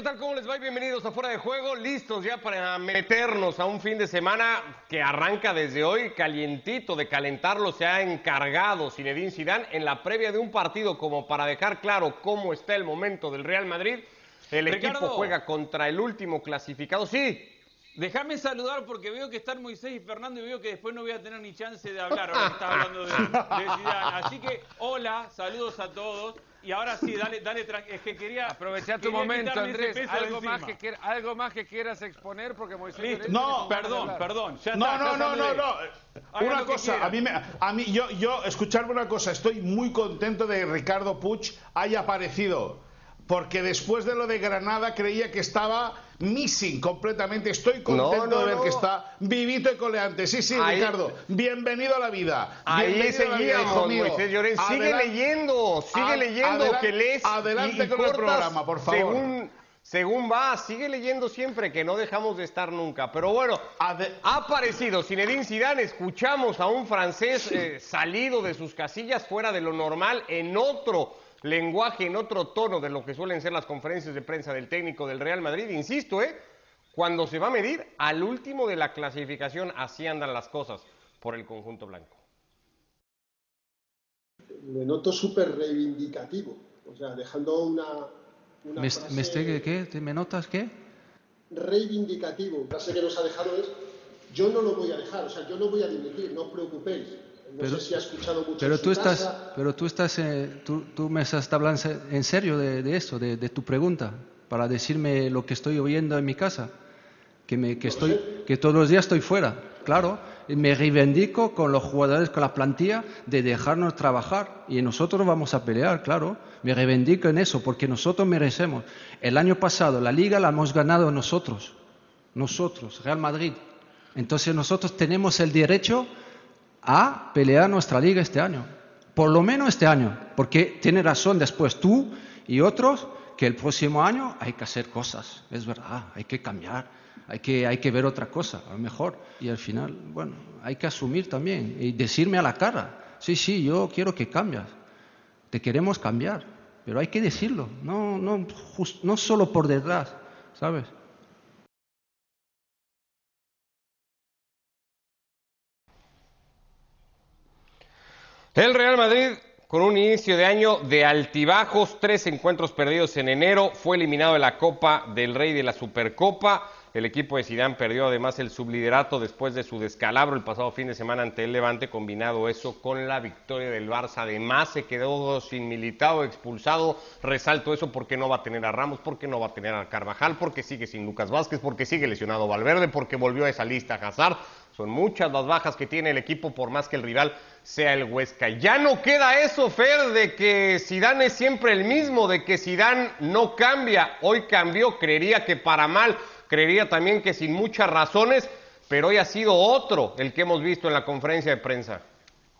¿Qué tal? ¿Cómo les va? Bienvenidos a Fuera de Juego, listos ya para meternos a un fin de semana que arranca desde hoy, calientito, de calentarlo se ha encargado Zinedine Zidane en la previa de un partido como para dejar claro cómo está el momento del Real Madrid. El Ricardo. equipo juega contra el último clasificado, sí, Déjame saludar porque veo que están Moisés y Fernando y veo que después no voy a tener ni chance de hablar ahora que está hablando de, de Zidane. Así que, hola, saludos a todos. Y ahora sí, dale, dale, es que quería... Aprovechar tu quería momento, Andrés. Algo más, que quiera- algo más que quieras exponer porque Moisés No, Perdón, perdón, ya No, está, no, no, no, no. Haga Una cosa, a mí, me, a mí yo, yo, escucharme una cosa, estoy muy contento de que Ricardo Puig haya aparecido. Porque después de lo de Granada creía que estaba missing completamente. Estoy contento No, no, de ver no. que está vivito y coleante. Sí, sí, Ahí- Ricardo. Bienvenido a la vida. Ahí seguíamos. Moisés Llorens. Sigue leyendo, sigue leyendo, adelan- que lees. adelante y- con el programa, por favor. Según, según va, sigue leyendo siempre, que no dejamos de estar nunca. Pero bueno, ha aparecido Zinedine Zidane. Escuchamos a un francés eh, salido de sus casillas, fuera de lo normal, en otro lenguaje, en otro tono de lo que suelen ser las conferencias de prensa del técnico del Real Madrid. Insisto, ¿eh? Cuando se va a medir al último de la clasificación, así andan las cosas por el conjunto blanco. le noto súper reivindicativo, o sea, dejando una, una ¿Me, frase me estoy- qué? ¿Te- ¿Me notas qué? reivindicativo. La frase que nos ha dejado es, yo no lo voy a dejar, o sea, yo no voy a dimitir, no os preocupéis. No Pero- sé si ha escuchado mucho Pero en su tú estás, casa. pero tú estás, eh, tú, tú me estás hablando en serio de, de eso, de, de tu pregunta, para decirme lo que estoy oyendo en mi casa, que me, que estoy, que todos los días estoy fuera, claro, y me reivindico con los jugadores, con la plantilla, de dejarnos trabajar y nosotros vamos a pelear, claro, me reivindico en eso, porque nosotros merecemos. El año pasado la Liga la hemos ganado nosotros, nosotros, Real Madrid. Entonces nosotros tenemos el derecho a pelear nuestra liga este año. Por lo menos este año. Porque tiene razón después tú y otros que el próximo año hay que hacer cosas. Es verdad, hay que cambiar. Hay que, hay que ver otra cosa, a lo mejor. Y al final, bueno, hay que asumir también y decirme a la cara, sí, sí, yo quiero que cambies. Te queremos cambiar. Pero hay que decirlo, no, no, no solo por detrás, ¿sabes? El Real Madrid, con un inicio de año de altibajos, tres encuentros perdidos en enero, fue eliminado de la Copa del Rey de la Supercopa. El equipo de Zidane perdió además el subliderato después de su descalabro el pasado fin de semana ante el Levante, combinado eso con la victoria del Barça. Además se quedó sin militado, expulsado. Resalto eso porque no va a tener a Ramos, porque no va a tener a Carvajal, porque sigue sin Lucas Vázquez, porque sigue lesionado Valverde, porque volvió a esa lista Hazard. Son muchas las bajas que tiene el equipo por más que el rival sea el Huesca. Ya no queda eso, Fer, de que Zidane es siempre el mismo, de que Zidane no cambia. Hoy cambió, creería que para mal, creería también que sin muchas razones, pero hoy ha sido otro el que hemos visto en la conferencia de prensa.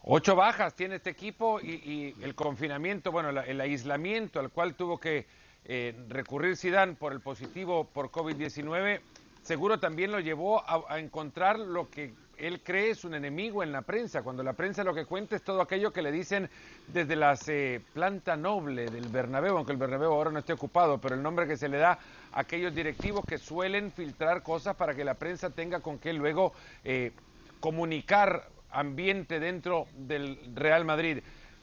Ocho bajas tiene este equipo y, el confinamiento, bueno, el aislamiento al cual tuvo que eh, recurrir Zidane por el positivo por COVID-19, seguro también lo llevó a encontrar lo que él cree es un enemigo en la prensa, cuando la prensa lo que cuenta es todo aquello que le dicen desde la eh, planta noble del Bernabéu, aunque el Bernabéu ahora no esté ocupado, pero el nombre que se le da a aquellos directivos que suelen filtrar cosas para que la prensa tenga con qué luego eh, comunicar ambiente dentro del Real Madrid.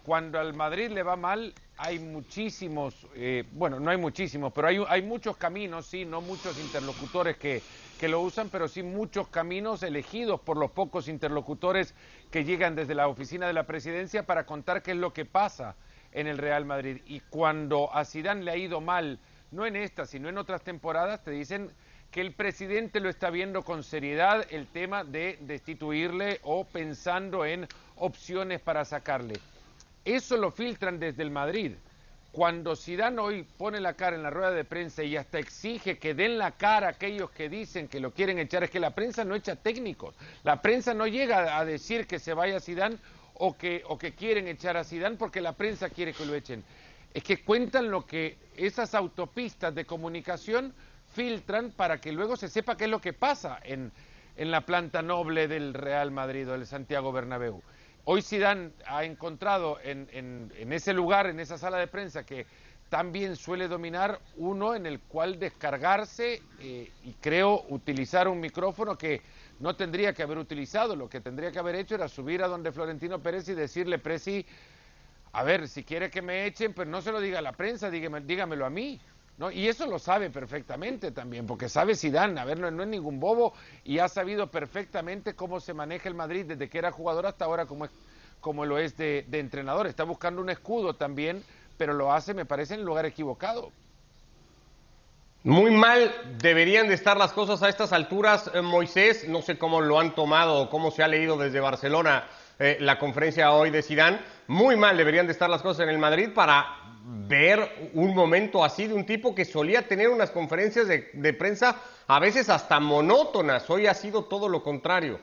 Cuando al Madrid le va mal, hay muchísimos, eh, bueno, no hay muchísimos, pero hay, muchos caminos, sí, no muchos interlocutores que, que lo usan, pero sí muchos caminos elegidos por los pocos interlocutores que llegan desde la oficina de la presidencia para contar qué es lo que pasa en el Real Madrid. Y cuando a Zidane le ha ido mal, no en esta, sino en otras temporadas, te dicen que el presidente lo está viendo con seriedad el tema de destituirle o pensando en opciones para sacarle. Eso lo filtran desde el Madrid. Cuando Zidane hoy pone la cara en la rueda de prensa y hasta exige que den la cara a aquellos que dicen que lo quieren echar, es que la prensa no echa técnicos. La prensa no llega a decir que se vaya Zidane o que, o que quieren echar a Zidane porque la prensa quiere que lo echen. Es que cuentan lo que esas autopistas de comunicación filtran para que luego se sepa qué es lo que pasa en, en la planta noble del Real Madrid o del Santiago Bernabéu. Hoy Zidane ha encontrado en, en- en ese lugar, en esa sala de prensa, que también suele dominar uno en el cual descargarse eh, y creo utilizar un micrófono que no tendría que haber utilizado. Lo que tendría que haber hecho era subir a donde Florentino Pérez y decirle, Presi, a ver, si quiere que me echen, pues no se lo diga a la prensa, dígame, dígamelo a mí. ¿No? Y eso lo sabe perfectamente también, porque sabe Zidane, a ver, no, no, es ningún bobo y ha sabido perfectamente cómo se maneja el Madrid desde que era jugador hasta ahora como, es, como lo es de, de entrenador. Está buscando un escudo también, pero lo hace, me parece, en el lugar equivocado. Muy mal deberían de estar las cosas a estas alturas, eh, Moisés. No sé cómo lo han tomado o cómo se ha leído desde Barcelona eh, la conferencia hoy de Sidán. Muy mal deberían de estar las cosas en el Madrid para ver un momento así de un tipo que solía tener unas conferencias de, de prensa a veces hasta monótonas. Hoy ha sido todo lo contrario.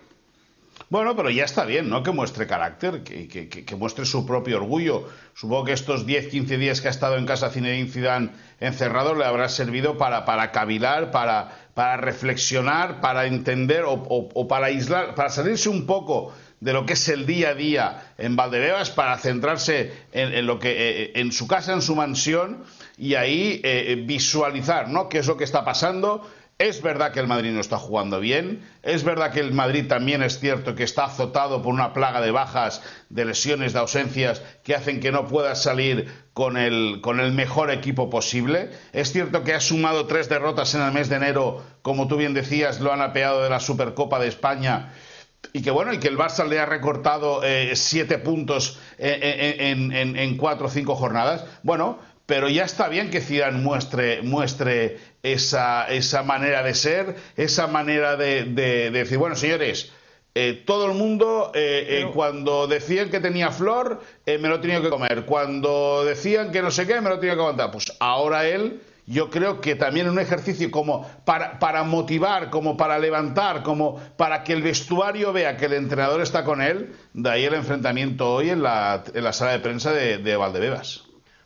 Bueno, pero ya está bien, ¿no? Que muestre carácter, que, que, que, muestre su propio orgullo. Supongo que estos 10, 15 días que ha estado en casa Zinedine Zidane encerrado le habrá servido para, para cavilar, para, para reflexionar, para entender o, o, para aislar, para salirse un poco de lo que es el día a día en Valdebebas, para centrarse en, en lo que eh, en su casa, en su mansión y ahí eh, visualizar, ¿no? Qué es lo que está pasando es verdad que el Madrid no está jugando bien, es verdad que el Madrid también es cierto que está azotado por una plaga de bajas, de lesiones, de ausencias que hacen que no pueda salir con el, con el mejor equipo posible. Es cierto que ha sumado tres derrotas en el mes de enero, como tú bien decías, lo han apeado de la Supercopa de España y que bueno, y que el Barça le ha recortado eh, siete puntos en, en, en, cuatro o cinco jornadas. Bueno, pero ya está bien que Zidane muestre, muestre esa, esa manera de ser, esa manera de, de, de decir, bueno, señores, eh, todo el mundo, eh, Pero... eh, cuando decían que tenía flor, eh, me lo tenía que comer. Cuando decían que no sé qué, me lo tenía que aguantar. Pues ahora él, yo creo que también un ejercicio como para, para motivar, como para levantar, como para que el vestuario vea que el entrenador está con él, de ahí el enfrentamiento hoy en la, en la sala de prensa de, de Valdebebas.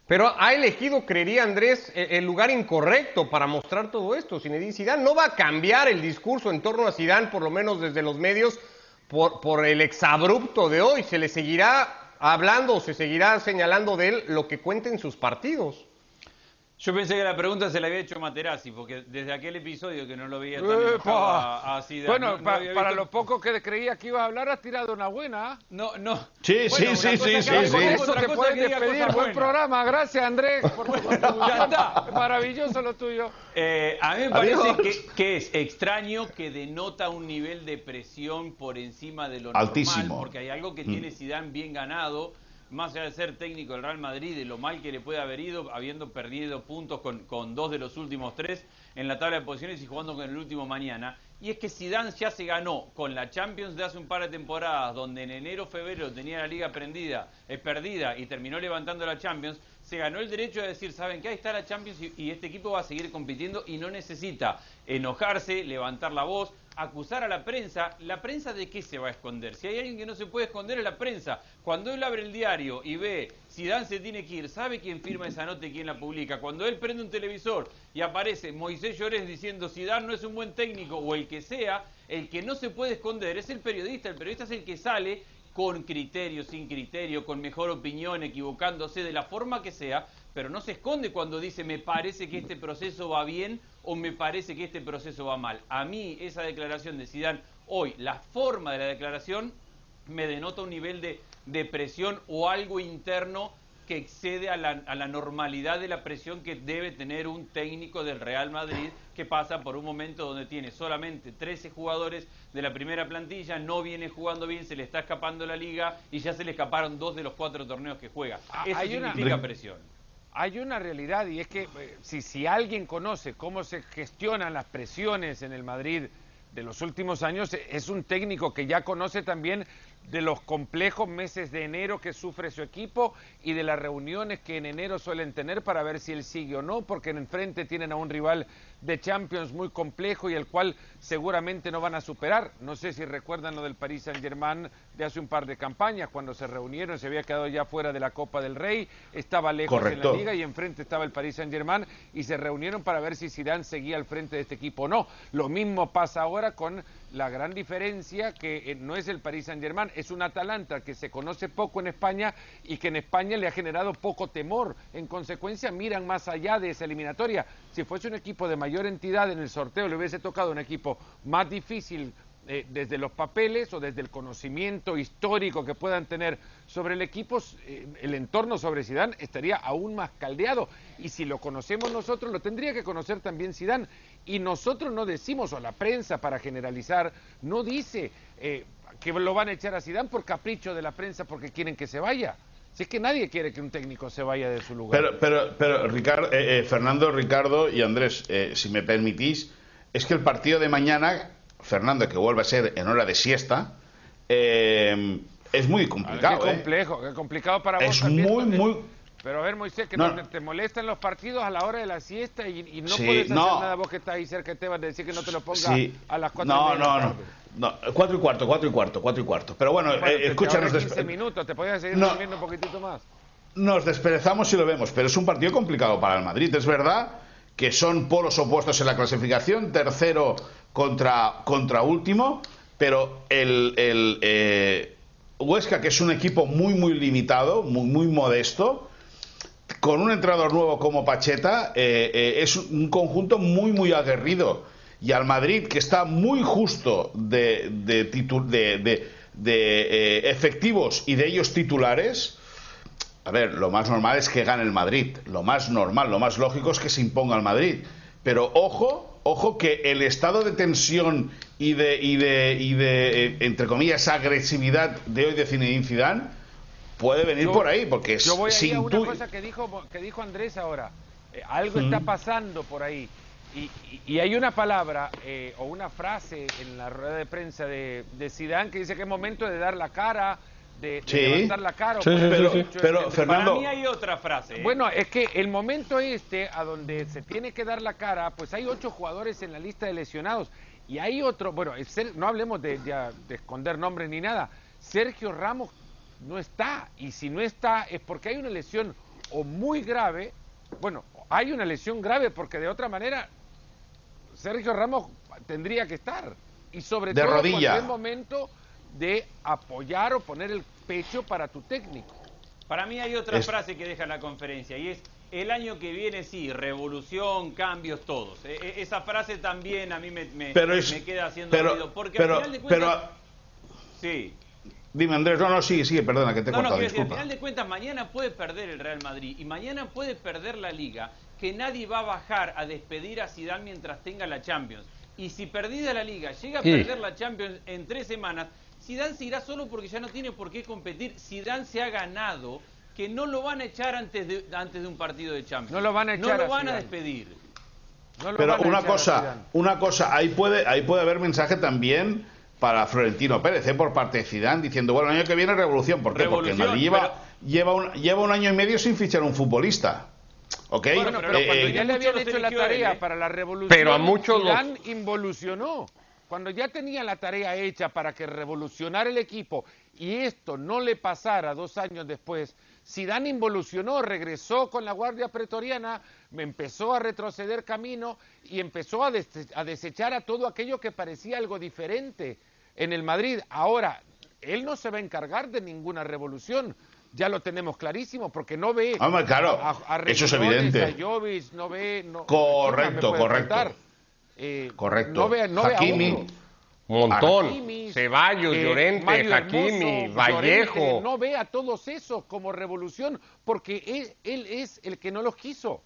Pero ha elegido, creería Andrés, el lugar incorrecto para mostrar todo esto. Zinedine Zidane no va a cambiar el discurso en torno a Zidane, por lo menos desde los medios, por, por el exabrupto de hoy. Se le seguirá hablando se seguirá señalando de él lo que cuente en sus partidos. Yo pensé que la pregunta se la había hecho Materazzi, porque desde aquel episodio que no lo veía tan enojado a, a Zidane, Bueno, no, pa, no para lo poco que creía que ibas a hablar, has tirado una buena. No, no. Sí, Bueno, sí, sí, sí, sí, con sí. eso, te puedes despedir. Buen programa. Gracias, Andrés, por tu. Ya está. Maravilloso lo tuyo. Eh, a mí me parece que, que es extraño que denota un nivel de presión por encima de lo normal, Altísimo. porque hay algo que Mm. tiene Zidane bien ganado, más allá de ser técnico del Real Madrid, de lo mal que le puede haber ido, habiendo perdido puntos con, dos de los últimos tres en la tabla de posiciones y jugando con el último mañana. Y es que Zidane ya se ganó con la Champions de hace un par de temporadas, donde en enero, febrero tenía la liga prendida, eh, perdida y terminó levantando la Champions, se ganó el derecho de decir, ¿saben qué? Ahí está la Champions y este equipo va a seguir compitiendo y no necesita enojarse, levantar la voz, acusar a la prensa. ¿La prensa de qué se va a esconder? Si hay alguien que no se puede esconder es la prensa. Cuando él abre el diario y ve Zidane se tiene que ir, sabe quién firma esa nota y quién la publica. Cuando él prende un televisor y aparece Moisés Llorés diciendo Zidane no es un buen técnico o el que sea, el que no se puede esconder es el periodista. El periodista es el que sale con criterio, sin criterio, con mejor opinión, equivocándose de la forma que sea, pero no se esconde cuando dice me parece que este proceso va bien o me parece que este proceso va mal. A mí esa declaración de Zidane hoy, la forma de la declaración me denota un nivel de, de presión o algo interno que excede a la, a la normalidad de la presión que debe tener un técnico del Real Madrid que pasa por un momento donde tiene solamente 13 jugadores de la primera plantilla, no viene jugando bien, se le está escapando la liga y ya se le escaparon dos de los cuatro torneos que juega. Ah, Eso hay una- significa presión. Hay una realidad y es que eh, si, si alguien conoce cómo se gestionan las presiones en el Madrid de los últimos años, eh, es un técnico que ya conoce también de los complejos meses de enero que sufre su equipo y de las reuniones que en enero suelen tener para ver si él sigue o no, porque en enfrente tienen a un rival de Champions muy complejo y el cual seguramente no van a superar. No sé si recuerdan lo del Paris Saint-Germain de hace un par de campañas, cuando se reunieron, se había quedado ya fuera de la Copa del Rey, estaba lejos Correcto. en la liga y enfrente estaba el Paris Saint-Germain y se reunieron para ver si Zidane seguía al frente de este equipo o no. Lo mismo pasa ahora con la gran diferencia que eh, no es el Paris Saint-Germain, es un Atalanta que se conoce poco en España y que en España le ha generado poco temor. En consecuencia, miran más allá de esa eliminatoria. Si fuese un equipo de mayor entidad en el sorteo, le hubiese tocado un equipo más difícil eh, desde los papeles o desde el conocimiento histórico que puedan tener sobre el equipo, eh, el entorno sobre Zidane estaría aún más caldeado. Y si lo conocemos nosotros, lo tendría que conocer también Zidane. Y nosotros no decimos, o la prensa para generalizar, no dice eh, que lo van a echar a Zidane por capricho de la prensa porque quieren que se vaya. Si es que nadie quiere que un técnico se vaya de su lugar. Pero, pero, pero Ricardo, Fernando, Ricardo y Andrés, si me permitís, es que el partido de mañana Fernando, que vuelve a ser en hora de siesta, eh, es muy complicado. Qué ¿eh? complejo, qué complicado para vos. Es muy, muy. Pero a ver, Moisés, que no, te, molestan los partidos a la hora de la siesta y, no puedes hacer nada vos que estás ahí cerca de Esteban de decir que no te lo ponga a las cuatro no, y No, no, no. Cuatro y cuarto, cuatro y cuarto, cuatro y cuarto. Pero bueno, eh, escúchanos. 15 minutos, te podías seguir durmiendo un poquitito más. Nos desperezamos y lo vemos, pero es un partido complicado para el Madrid. Es verdad que son polos opuestos en la clasificación. Tercero contra, contra último, pero el, el eh, Huesca, que es un equipo muy, muy limitado, muy, muy modesto, con un entrenador nuevo como Pacheta, eh, eh, es un conjunto muy, muy aguerrido. Y al Madrid, que está muy justo de, de, de, de efectivos y de ellos titulares, a ver, lo más normal es que gane el Madrid. Lo más normal, lo más lógico es que se imponga el Madrid. Pero ojo ojo que el estado de tensión y de, y de, y de eh, entre comillas, agresividad de hoy de Zinedine Zidane puede venir por ahí, porque yo voy a, a una cosa que dijo, que dijo Andrés ahora. Eh, algo está pasando por ahí. Y, y, hay una palabra eh, o una frase en la rueda de prensa de, de Zidane que dice que es momento de dar la cara, de, levantar la cara. pero, Fernando... Para mí hay otra frase. ¿eh? Bueno, es que el momento este, a donde se tiene que dar la cara, pues hay ocho jugadores en la lista de lesionados. Y hay otro, bueno, no hablemos de, de esconder nombres ni nada. Sergio Ramos no está. Y si no está, es porque hay una lesión o muy grave. Bueno, hay una lesión grave porque de otra manera Sergio Ramos tendría que estar. Y sobre de todo rodilla. en el momento de apoyar o poner el pecho para tu técnico. Para mí hay otra frase que deja la conferencia y es el año que viene sí, revolución, cambios, todos. E, e, esa frase también a mí me, me, queda haciendo pero, Porque al final de cuentas... sí. Dime Andrés, no, no, sí, sí, perdona que te he no, cortado, no, disculpa. al final de cuentas mañana puede perder el Real Madrid y mañana puede perder la Liga, que nadie va a bajar a despedir a Zidane mientras tenga la Champions. Y si perdida la Liga llega a perder la Champions en tres semanas, Zidane se irá solo porque ya no tiene por qué competir. Zidane se ha ganado que no lo van a echar antes de, antes de un partido de Champions. No lo van a echar. No lo van a, despedir. Pero una cosa, una cosa, ahí puede, ahí puede haber mensaje también para Florentino Pérez, ¿eh? por parte de Zidane, diciendo, bueno, el año que viene revolución. ¿Por qué? Porque el Madrid lleva, lleva, un, lleva un año y medio sin fichar un futbolista. ¿Ok? Bueno, pero cuando eh, ya le habían hecho la tarea ¿eh? para la revolución, pero a muchos Zidane involucionó cuando ya tenía la tarea hecha para que revolucionara el equipo y esto no le pasara dos años después, Zidane involucionó, regresó con la Guardia Pretoriana, me empezó a retroceder camino y empezó a, a desechar a todo aquello que parecía algo diferente en el Madrid. Ahora, él no se va a encargar de ninguna revolución, ya lo tenemos clarísimo, porque no ve ah, claro, a, eso es evidente. a no ve... No, correcto, correcto. Eh, Correcto. No ve, no Hakimi. Montón. Hakimi, Ceballos, eh, Llorente, Hakimi, Vallejo. no ve a todos esos como revolución porque él, él es el que no los quiso.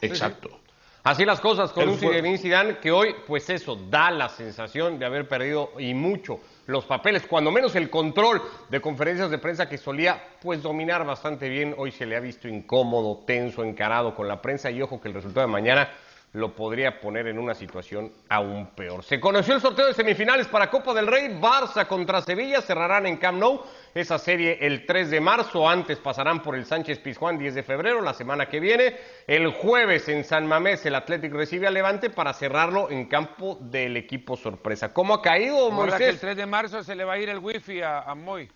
Exacto. Así las cosas con un Zinedine Zidane que hoy, pues eso, da la sensación de haber perdido y mucho los papeles, cuando menos el control de conferencias de prensa que solía pues dominar bastante bien, hoy se le ha visto incómodo, tenso, encarado con la prensa y ojo que el resultado de mañana lo podría poner en una situación aún peor. Se conoció el sorteo de semifinales para Copa del Rey, Barça contra Sevilla, cerrarán en Camp Nou esa serie el 3 de marzo, antes pasarán por el Sánchez Pizjuán 10 de febrero, la semana que viene, el jueves en San Mamés el Atlético recibe a Levante para cerrarlo en campo del equipo sorpresa. ¿Cómo ha caído, Moisés? que el 3 de marzo se le va a ir el wifi a, a Moy.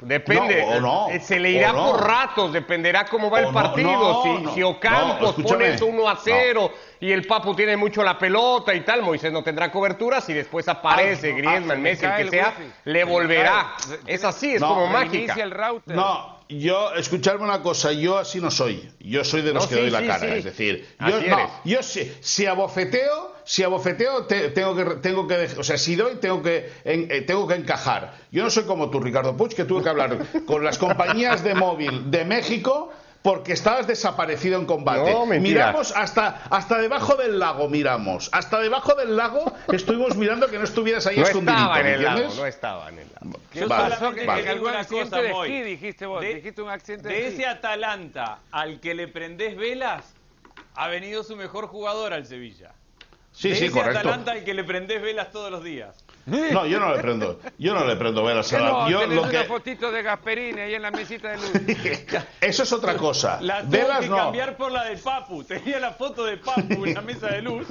Depende, No, o no, eh, se le irá no. por ratos, dependerá cómo va O el partido. no, si, no. si Ocampos pone eso 1 a 0 y el Papu tiene mucho la pelota y tal, Moisés no tendrá cobertura. Si después aparece Ah, Griezmann, se Messi, el que sea, wifi. le volverá. Es así, es No, como mágica. el router. No, yo, escucharme una cosa, yo así no soy. Yo soy de los No, que sí, doy la sí, cara. sí. Es decir, yo, sí, si abofeteo, si abofeteo, te- tengo que, tengo que, o sea, si doy, tengo que, en- eh, tengo que encajar. Yo no soy como tú, Ricardo Puig, que tuve que hablar con las compañías de móvil de México porque estabas desaparecido en combate. No, miramos hasta, hasta debajo del lago, miramos. Hasta debajo del lago estuvimos mirando que no estuvieras ahí No estaba en ¿me el lago, no estaba en el lago. ¿Qué Yo Vale, solamente vale. te En digo algún una accidente cosa, de Moy. esquí, dijiste vos. De- dijiste un accidente de, De esquí. ese Atalanta al que le prendés velas, ha venido su mejor jugador al Sevilla. Sí, de sí, ese correcto. Atalanta al que le prendés velas todos los días. No, yo no le prendo. Yo no le prendo velas ¿Qué a la- no? yo Tenés lo una que fotito de Gasperini ahí en la mesita de luz. Eso es otra cosa. La tuvo Velas que no. cambiar por la del Papu. Tenía la foto de Papu en la mesa de luz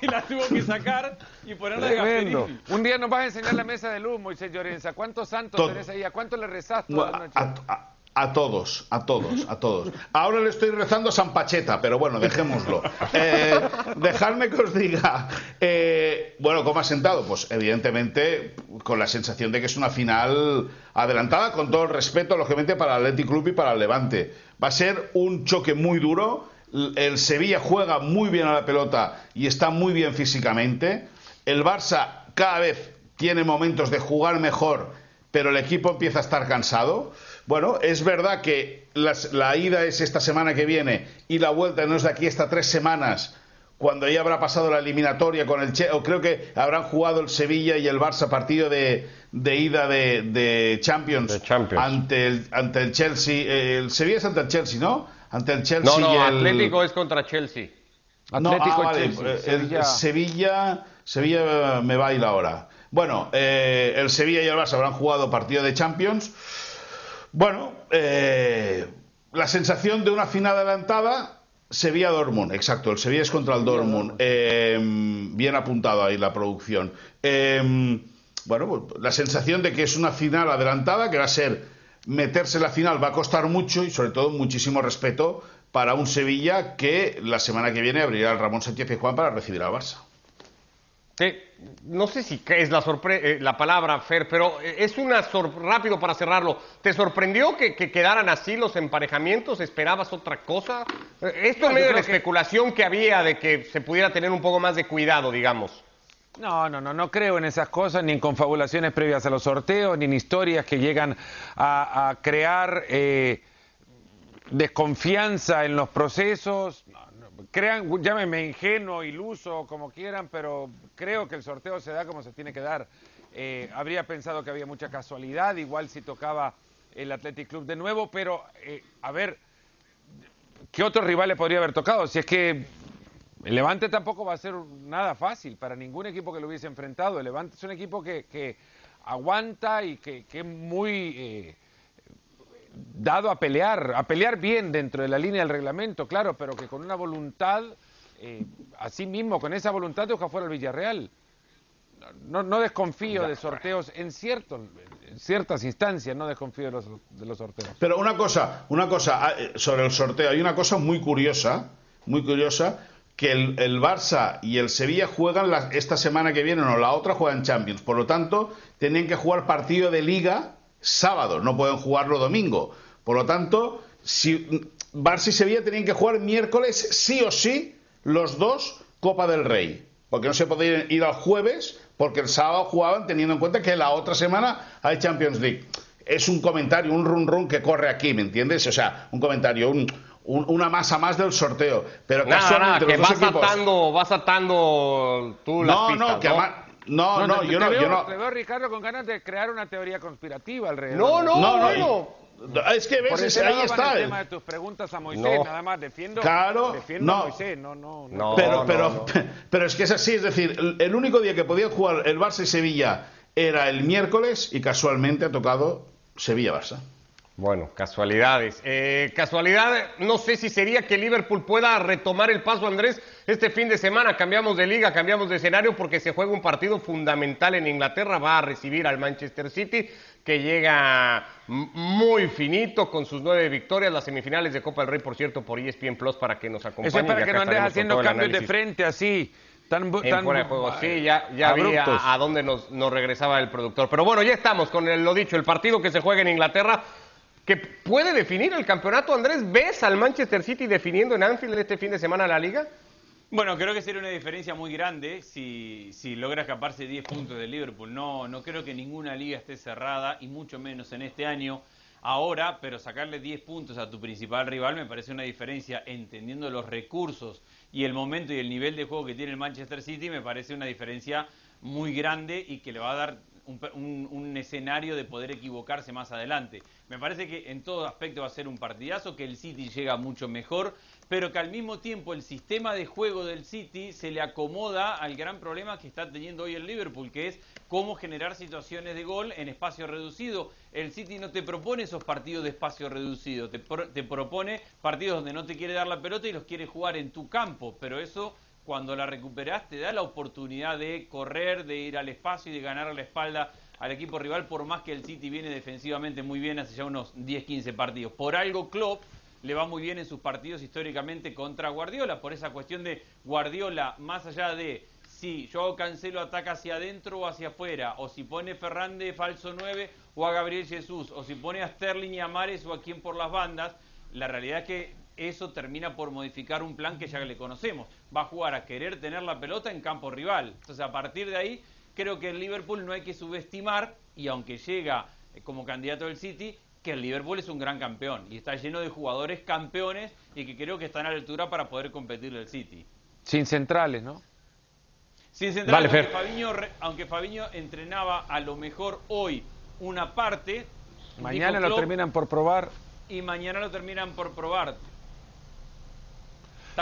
y la tuvo que sacar y ponerla de. Gasperini. Un día nos vas a enseñar la mesa de luz, Moisés Llorenza. ¿Cuántos santos Todo. tenés ahí? ¿A cuánto le rezás toda la A, noche? a- a- a todos, a todos, a todos. Ahora le estoy rezando a San Pacheta, pero bueno, dejémoslo. Eh, dejadme que os diga. eh, bueno, ¿cómo ha sentado? Pues evidentemente con la sensación de que es una final adelantada, con todo el respeto, lógicamente, para el Athletic Club y para el Levante. Va a ser un choque muy duro. El Sevilla juega muy bien a la pelota y está muy bien físicamente. El Barça cada vez tiene momentos de jugar mejor, pero el equipo empieza a estar cansado. Bueno, es verdad que las- la ida es esta semana que viene y la vuelta no es de aquí hasta tres semanas, cuando ya habrá pasado la eliminatoria con el Che, o creo que habrán jugado el Sevilla y el Barça partido de, de ida de, de Champions, De Champions. ante el ante el Chelsea, eh, el Sevilla es ante el Chelsea, ¿no? Ante el Chelsea No, no, y el Atlético es contra Chelsea. no, Atlético ah, vale, Chelsea, eh, Sevilla. el Sevilla, Sevilla me baila ahora. Bueno, eh, el Sevilla y el Barça habrán jugado partido de Champions. Bueno, eh, la sensación de una final adelantada, Sevilla-Dortmund, exacto, el Sevilla es contra el Dortmund. Eh, bien apuntado ahí la producción. Eh, bueno, pues, la sensación de que es una final adelantada, que va a ser meterse en la final, va a costar mucho y sobre todo muchísimo respeto para un Sevilla que la semana que viene abrirá el Ramón Sánchez Juan para recibir al Barça. Sí, no sé si es la, eh, la palabra, Fer, pero eh, es una sor- rápido para cerrarlo. ¿Te sorprendió que, que quedaran así los emparejamientos? ¿Esperabas otra cosa? Eh, Esto en No, yo medio de la que- especulación que había de que se pudiera tener un poco más de cuidado, digamos. No, no, no, no creo en esas cosas, ni en confabulaciones previas a los sorteos, ni en historias que llegan a, a crear eh, desconfianza en los procesos. No, crean, llámenme ingenuo, iluso, como quieran, pero creo que el sorteo se da como se tiene que dar. Eh, habría pensado que había mucha casualidad, igual si tocaba el Athletic Club de nuevo, pero eh, a ver, ¿qué otro rival le podría haber tocado? Si es que el Levante tampoco va a ser nada fácil para ningún equipo que lo hubiese enfrentado. El Levante es un equipo que, que aguanta y que, que es muy eh, dado a pelear, a pelear bien dentro de la línea del reglamento, claro, pero que con una voluntad, eh, así mismo, con esa voluntad deja fuera el Villarreal. No, no desconfío de sorteos en, ciertos, en ciertas instancias, no desconfío de los, de los sorteos. Pero una cosa, una cosa ah, eh, sobre el sorteo, hay una cosa muy curiosa, muy curiosa, que el, el Barça y el Sevilla juegan la- esta semana que viene, o la otra juegan Champions. Por lo tanto, tienen que jugar partido de liga sábado, no pueden jugarlo domingo. Por lo tanto, si Barça y Sevilla tenían que jugar miércoles sí o sí los dos Copa del Rey. Porque no se podían ir al jueves, porque el sábado jugaban teniendo en cuenta que la otra semana hay Champions League. Es un comentario, un run run que corre aquí, ¿me entiendes? O sea, un comentario, un- un- una masa más del sorteo. Pero Nada, nada, casualmente que los vas equipos- atando, vas atando tú las No, pistas, no, que ama- no, no, te- yo te no, veo, yo no. Te veo, Ricardo, con ganas de crear una teoría conspirativa alrededor. No, no, No, no, bueno. Es que ves, Por es- ese ahí está. el tema de tus preguntas a Moisés, No. nada más defiendo, Claro, defiendo no. a Moisés, no, no, no. No, pero, no, pero, no. pero es que es así, es decir, el, el único día que podían jugar el Barça y Sevilla era el miércoles y casualmente ha tocado Sevilla-Barça. Bueno, casualidades. Eh, casualidad, no sé si sería que Liverpool pueda retomar el paso, Andrés, este fin de semana. Cambiamos de liga, cambiamos de escenario porque se juega un partido fundamental en Inglaterra. Va a recibir al Manchester City, que llega muy finito con sus nueve victorias, las semifinales de Copa del Rey, por cierto, por ESPN Plus para que nos acompañen. Eso es para que no andes haciendo cambios de frente así. Tan, fuera de juego, sí, ya, ya vi a, dónde nos, nos, regresaba el productor. Pero bueno, ya estamos con el, lo dicho, el partido que se juega en Inglaterra, que puede definir el campeonato. Andrés, ¿ves al Manchester City definiendo en Anfield este fin de semana la liga? Bueno, creo que sería una diferencia muy grande si, si logra escaparse 10 puntos del Liverpool. No, no creo que ninguna liga esté cerrada, y mucho menos en este año. Ahora, pero sacarle 10 puntos a tu principal rival me parece una diferencia, entendiendo los recursos y el momento y el nivel de juego que tiene el Manchester City, me parece una diferencia muy grande y que le va a dar un, escenario de poder equivocarse más adelante. Me parece que en todo aspecto va a ser un partidazo, que el City llega mucho mejor, pero que al mismo tiempo el sistema de juego del City se le acomoda al gran problema que está teniendo hoy el Liverpool, que es cómo generar situaciones de gol en espacio reducido. El City no te propone esos partidos de espacio reducido, te, te propone partidos donde no te quiere dar la pelota y los quiere jugar en tu campo, pero eso cuando la recuperas te da la oportunidad de correr, de ir al espacio y de ganar la espalda al equipo rival, por más que el City viene defensivamente muy bien hace ya unos 10-15 partidos. Por algo Klopp le va muy bien en sus partidos históricamente contra Guardiola, por esa cuestión de Guardiola, más allá de si yo Cancelo ataca hacia adentro o hacia afuera, o si pone Ferrande falso 9 o a Gabriel Jesús, o si pone a Sterling y a Mares o a quien por las bandas, la realidad es que eso termina por modificar un plan que ya le conocemos. Va a jugar a querer tener la pelota en campo rival. Entonces, a partir de ahí, creo que el Liverpool no hay que subestimar, y aunque llega eh, como candidato del City, que el Liverpool es un gran campeón y está lleno de jugadores campeones y que creo que están a la altura para poder competir el City. Sin centrales, ¿no? Sin centrales, aunque, Fabiño, aunque Fabiño entrenaba a lo mejor hoy una parte. Mañana lo terminan por probar. Y mañana lo terminan por probar.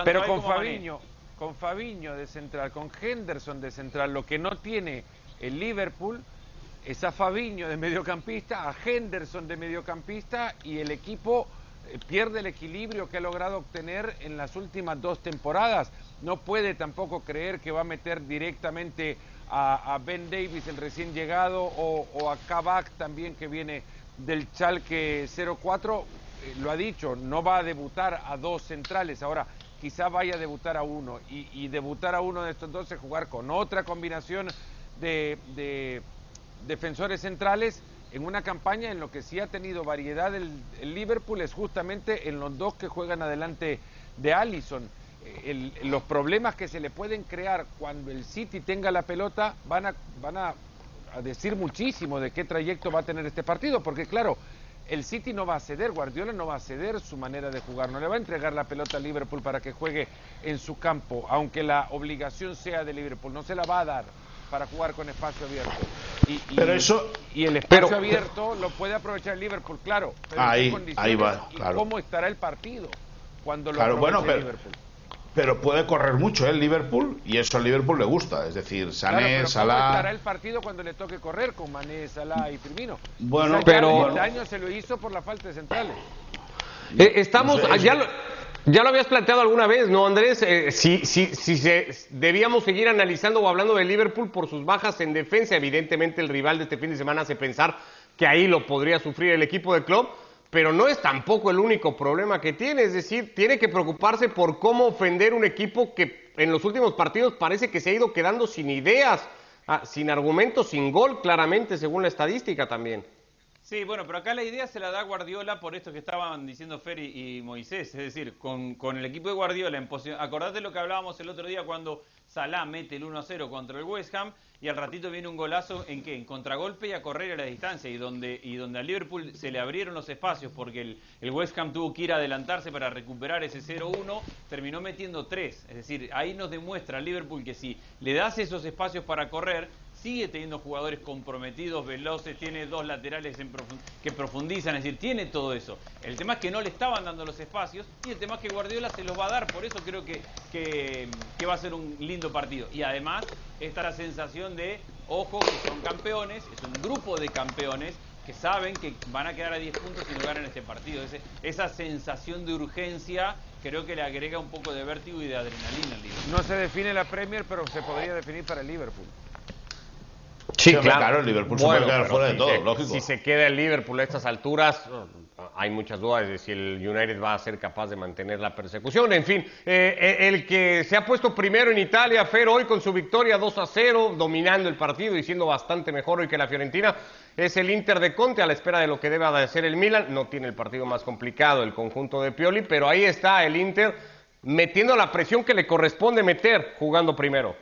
Pero con Fabiño, con Fabiño de central, con Henderson de central, lo que no tiene el Liverpool es a Fabiño de mediocampista, a Henderson de mediocampista y el equipo eh, pierde el equilibrio que ha logrado obtener en las últimas dos temporadas. No puede tampoco creer que va a meter directamente a, Ben Davis, el recién llegado, o, a Kabak también que viene del Chalque 04. Eh, lo ha dicho, no va a debutar a dos centrales. Ahora, quizá vaya a debutar a uno y, debutar a uno de estos dos es jugar con otra combinación de, defensores centrales en una campaña en lo que sí ha tenido variedad el, Liverpool es justamente en los dos que juegan adelante de Allison. los problemas que se le pueden crear cuando el City tenga la pelota van a, van a decir muchísimo de qué trayecto va a tener este partido, porque claro, el City no va a ceder, Guardiola no va a ceder su manera de jugar, no le va a entregar la pelota a Liverpool para que juegue en su campo, aunque la obligación sea de Liverpool, no se la va a dar para jugar con espacio abierto. Y, pero eso, y el espacio abierto lo puede aprovechar el Liverpool, claro. Pero ahí, ahí va, claro. ¿Cómo estará el partido cuando lo claro, bueno, pero, Liverpool? Pero puede correr mucho ¿eh? el Liverpool y eso al Liverpool le gusta, es decir, Sané, claro, Salah. estará el partido cuando le toque correr con Mané, Salah y Firmino? Bueno, pero el año se lo hizo por la falta de centrales. Eh, estamos ya lo, ya lo habías planteado alguna vez, ¿no, Andrés? Eh, si, si, si se, debíamos seguir analizando o hablando de Liverpool por sus bajas en defensa, evidentemente el rival de este fin de semana hace pensar que ahí lo podría sufrir el equipo de club pero no es tampoco el único problema que tiene, es decir, tiene que preocuparse por cómo ofender un equipo que en los últimos partidos parece que se ha ido quedando sin ideas, ah, sin argumentos, sin gol, claramente, según la estadística también. Sí, bueno, pero acá la idea se la da Guardiola por esto que estaban diciendo Ferry y Moisés, es decir, con, con el equipo de Guardiola, en acordate lo que hablábamos el otro día cuando Salah mete el 1-0 contra el West Ham y al ratito viene un golazo en que en contragolpe y a correr a la distancia y donde y donde Liverpool se le abrieron los espacios porque el, West Ham tuvo que ir a adelantarse para recuperar ese 0-1 terminó metiendo 3 es decir ahí nos demuestra Liverpool que si le das esos espacios para correr sigue teniendo jugadores comprometidos, veloces, tiene dos laterales que profundizan, es decir, tiene todo eso. El tema es que no le estaban dando los espacios y el tema es que Guardiola se los va a dar, por eso creo que, que, va a ser un lindo partido. Y además está la sensación de, ojo, que son campeones, es un grupo de campeones que saben que van a quedar a 10 puntos si no ganan este partido. esa sensación de urgencia creo que le agrega un poco de vértigo y de adrenalina al No se define la Premier, pero se podría definir para el Liverpool. Sí, claro. claro, el Liverpool se puede quedar fuera de si todo, se- lógico. Si se queda el Liverpool a estas alturas, hay muchas dudas de si el United va a ser capaz de mantener la persecución. En fin, eh, eh, el que se ha puesto primero en Italia, Fer, hoy con su victoria 2 a 0, dominando el partido y siendo bastante mejor hoy que la Fiorentina, es el Inter de Conte a la espera de lo que deba de hacer el Milan. No tiene el partido más complicado el conjunto de Pioli, pero ahí está el Inter metiendo la presión que le corresponde meter jugando primero.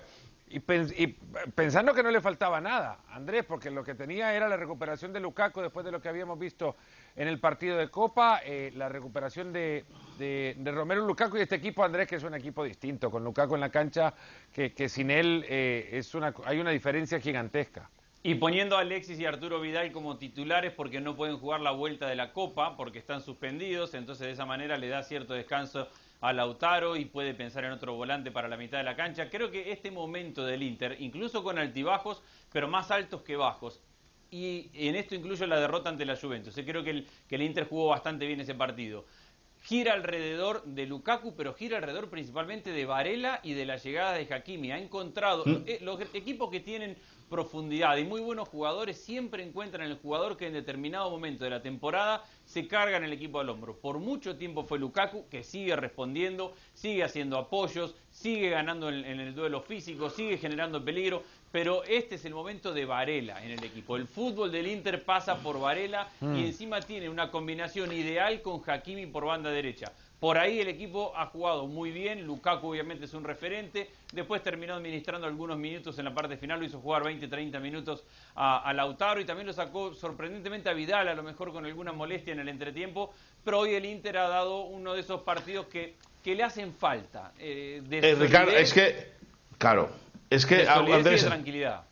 Y, pens- y pensando que no le faltaba nada, Andrés, porque lo que tenía era la recuperación de Lukaku después de lo que habíamos visto en el partido de Copa, eh, la recuperación de, de- de Romero Lukaku y este equipo, Andrés, que es un equipo distinto, con Lukaku en la cancha, que, que sin él eh, es una, hay una diferencia gigantesca. Y poniendo a Alexis y Arturo Vidal como titulares porque no pueden jugar la vuelta de la Copa, porque están suspendidos, entonces de esa manera le da cierto descanso a Lautaro y puede pensar en otro volante para la mitad de la cancha. Creo que este momento del Inter, incluso con altibajos, pero más altos que bajos, y en esto incluyo la derrota ante la Juventus. Creo que el, que el Inter jugó bastante bien ese partido. Gira alrededor de Lukaku, pero gira alrededor principalmente de Varela y de la llegada de Hakimi. Ha encontrado eh, los equipos que tienen profundidad y muy buenos jugadores siempre encuentran el jugador que en determinado momento de la temporada se carga en el equipo al hombro. Por mucho tiempo fue Lukaku, que sigue respondiendo, sigue haciendo apoyos, sigue ganando en, en el duelo físico, sigue generando peligro, pero este es el momento de Varela en el equipo. El fútbol del Inter pasa por Varela y encima tiene una combinación ideal con Hakimi por banda derecha. Por ahí el equipo ha jugado muy bien, Lukaku obviamente es un referente, después terminó administrando algunos minutos en la parte final, lo hizo jugar 20-30 minutos a, a Lautaro y también lo sacó sorprendentemente a Vidal, a lo mejor con alguna molestia en el entretiempo, pero hoy el Inter ha dado uno de esos partidos que, que le hacen falta. eh, de Eh, Ricardo, es que, claro, es que de solidez y de Andrés, tranquilidad.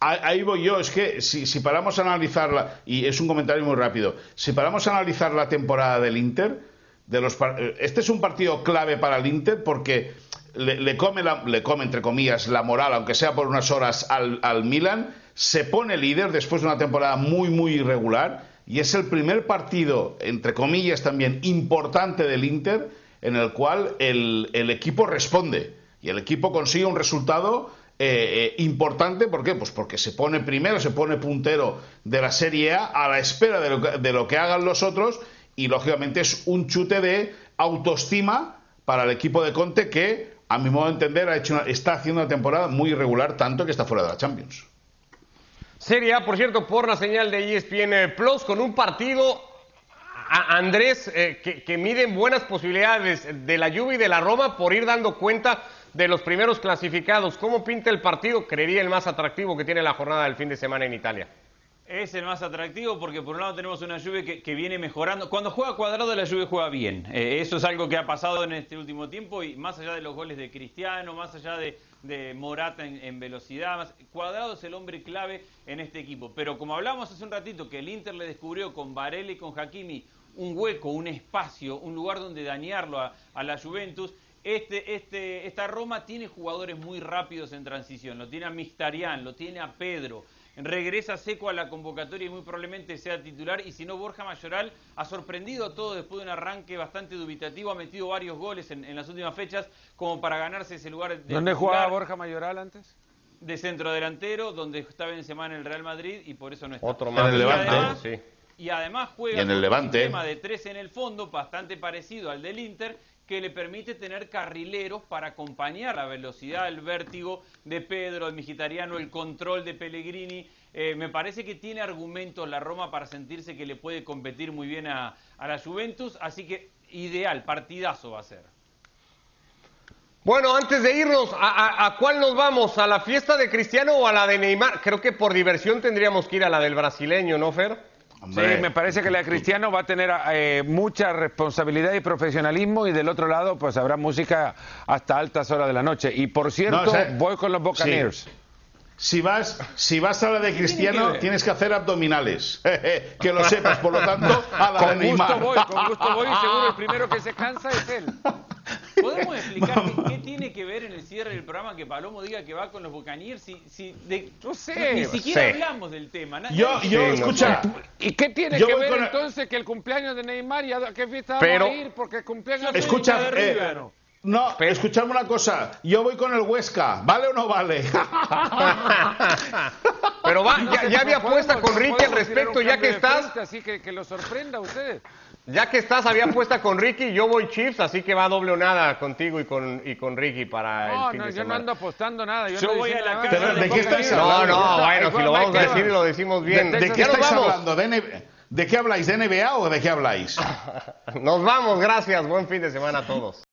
Ahí ahí voy yo, es que si, si paramos a analizarla, y es un comentario muy rápido, si paramos a analizar la temporada del Inter, de los eh, este es un partido clave para el Inter porque le, come, la- le come, entre comillas, la moral, aunque sea por unas horas, al, al Milan, se pone líder después de una temporada muy, muy irregular, y es el primer partido, entre comillas también, importante del Inter, en el cual el, el equipo responde, y el equipo consigue un resultado eh, eh, importante, ¿por qué? Pues porque se pone primero, se pone puntero de la Serie A a la espera de lo de lo que hagan los otros y lógicamente es un chute de autoestima para el equipo de Conte que, a mi modo de entender, ha hecho una- está haciendo una temporada muy irregular, tanto que está fuera de la Champions. Serie por cierto, por la señal de ESPN Plus, con un partido, Andrés, eh, que, que mide buenas posibilidades de la Juve y de la Roma por ir dando cuenta de los primeros clasificados. ¿Cómo pinta el partido? Creería el más atractivo que tiene la jornada del fin de semana en Italia. Es el más atractivo porque por un lado tenemos una lluvia que, viene mejorando. Cuando juega cuadrado la lluvia juega bien. Eh, eso es algo que ha pasado en este último tiempo y más allá de los goles de Cristiano, más allá de, Morata en, velocidad, más, cuadrado es el hombre clave en este equipo. Pero como hablamos hace un ratito que el Inter le descubrió con Varela y con Hakimi un hueco, un espacio, un lugar donde dañarlo a, a la Juventus, este, este, esta Roma tiene jugadores muy rápidos en transición. Lo tiene a Mistarian, lo tiene a Pedro. Regresa Seco a la convocatoria y muy probablemente sea titular. Y si no, Borja Mayoral ha sorprendido a todos después de un arranque bastante dubitativo. Ha metido varios goles en, en las últimas fechas como para ganarse ese lugar de ¿Dónde titular jugaba Borja Mayoral antes? de centro delantero, donde estaba en semana en el Real Madrid y por eso no está. Otro En más. el del Levante, Levante, sí. Y además juega Y en el Levante. un sistema de tres en el fondo, bastante parecido al del Inter, que le permite tener carrileros para acompañar la velocidad, el vértigo de Pedro, el Migitariano, el control de Pellegrini. Eh, me parece que tiene argumentos la Roma para sentirse que le puede competir muy bien a, a la Juventus, así que ideal, partidazo va a ser. Bueno, antes de irnos, ¿a, a- a cuál nos vamos? ¿A la fiesta de Cristiano o a la de Neymar? Creo que por diversión tendríamos que ir a la del brasileño, ¿no, Fer? Hombre, Sí, me parece que la de Cristiano va a tener eh, mucha responsabilidad y profesionalismo y del otro lado pues habrá música hasta altas horas de la noche. Y por cierto, No, o sea, voy con los Buccaneers. Si vas, si vas a la de Cristiano, tienes que hacer abdominales. que lo sepas, por lo tanto, a la de Con gusto voy, con gusto voy y seguro el primero que se cansa es él. ¿Podemos explicar qué, qué tiene que ver en el cierre del programa que Palomo diga que va con los Buccaneers si, si de- No sé, ni siquiera sé. hablamos del tema? Yo, nadie- yo, Sí, no escucha, ¿Y qué tiene Yo que ver entonces que el cumpleaños de Neymar y a qué fiesta Pero- vamos a ir? Porque el cumpleaños de Escucha, Neymar eh. No, Pero- escuchadme una cosa. Yo voy con el Huesca. ¿Vale o no vale? Pero va, ya, ya había apuesta con Ricky al respecto, ya que de estás, así que, que lo sorprenda a ustedes. Ya que estás, había apuesta con Ricky, yo voy Chiefs, así que va doble o nada contigo y con, y con Ricky para No, el fin no, de yo no semana. ando apostando nada. Yo, Yo ando voy a la casa. ¿De qué estáis No, hablando? no, Ahí bueno, si lo vamos a decir lo decimos ¿De, bien. de qué estáis hablando? ¿De, N- ¿De qué habláis? ¿De NBA o de qué habláis? Nos vamos, gracias. Buen fin de semana a todos.